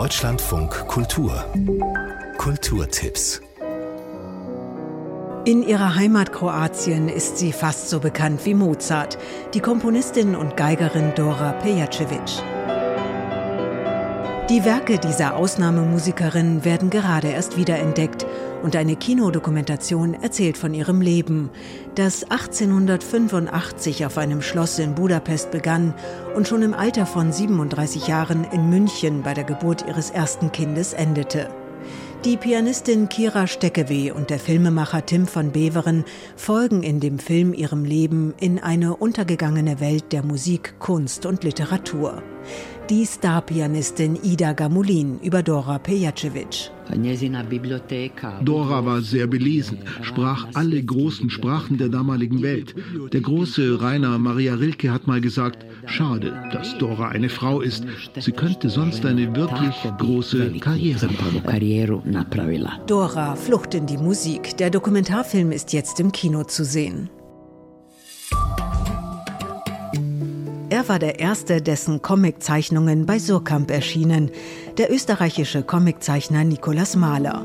Deutschlandfunk Kultur Kulturtipps in ihrer Heimat Kroatien ist sie fast so bekannt wie Mozart, die Komponistin und Geigerin Dora Pejacevic. Die Werke dieser Ausnahmemusikerin werden gerade erst wiederentdeckt und eine Kinodokumentation erzählt von ihrem Leben, das 1885 auf einem Schloss in Budapest begann und schon im Alter von 37 Jahren in München bei der Geburt ihres ersten Kindes endete. Die Pianistin Kira Steckewe und der Filmemacher Tim von Beveren folgen in dem Film ihrem Leben in eine untergegangene Welt der Musik, Kunst und Literatur die Starpianistin Ida Gamulin über Dora Pejacevic. Dora war sehr belesen, sprach alle großen Sprachen der damaligen Welt. Der große Rainer Maria Rilke hat mal gesagt, schade, dass Dora eine Frau ist. Sie könnte sonst eine wirklich große Karriere machen. Dora, Flucht in die Musik. Der Dokumentarfilm ist jetzt im Kino zu sehen. Er war der erste, dessen Comiczeichnungen bei Surkamp erschienen, der österreichische Comiczeichner Nikolaus Mahler.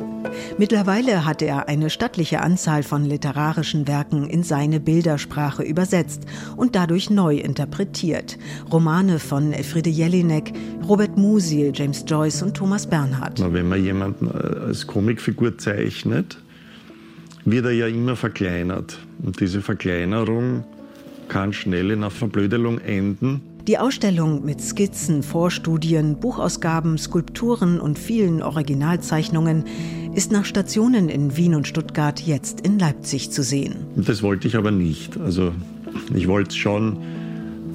Mittlerweile hat er eine stattliche Anzahl von literarischen Werken in seine Bildersprache übersetzt und dadurch neu interpretiert. Romane von Elfriede Jelinek, Robert Musil, James Joyce und Thomas Bernhard. Wenn man jemanden äh, als Comicfigur zeichnet, wird er ja immer verkleinert. Und diese Verkleinerung kann schnell in einer Verblödelung enden. Die Ausstellung mit Skizzen, Vorstudien, Buchausgaben, Skulpturen und vielen Originalzeichnungen ist nach Stationen in Wien und Stuttgart jetzt in Leipzig zu sehen. Das wollte ich aber nicht. Also ich wollte es schon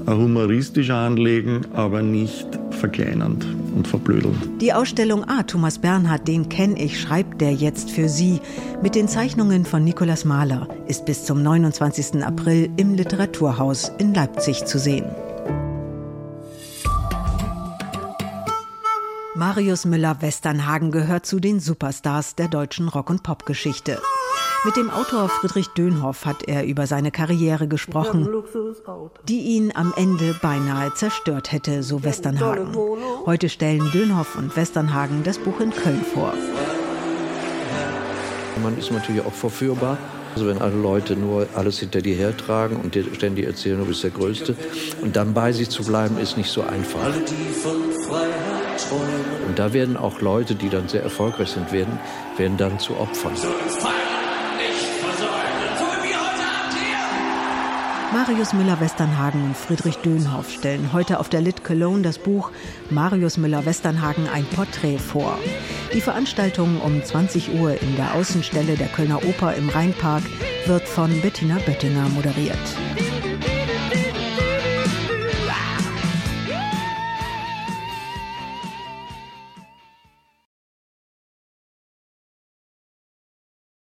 humoristisch anlegen, aber nicht verkleinernd und verblödelnd. Die Ausstellung Ah, Thomas Bernhard, den kenne ich, schreibt der jetzt für Sie mit den Zeichnungen von Nikolaus Mahler, ist bis zum 29. April im Literaturhaus in Leipzig zu sehen. Marius Müller-Westernhagen gehört zu den Superstars der deutschen Rock- und Popgeschichte. Mit dem Autor Friedrich Dönhoff hat er über seine Karriere gesprochen, die ihn am Ende beinahe zerstört hätte, so Westernhagen. Heute stellen Dönhoff und Westernhagen das Buch in Köln vor. Man ist natürlich auch verführbar. Also wenn alle Leute nur alles hinter dir hertragen und dir ständig erzählen, du bist der Größte. Und dann bei sich zu bleiben, ist nicht so einfach. Und da werden auch Leute, die dann sehr erfolgreich sind, werden, werden dann zu Opfern. Marius Müller-Westernhagen und Friedrich Dönhoff stellen heute auf der Lit Cologne das Buch Marius Müller-Westernhagen ein Porträt vor. Die Veranstaltung um 20 Uhr in der Außenstelle der Kölner Oper im Rheinpark wird von Bettina Böttinger moderiert.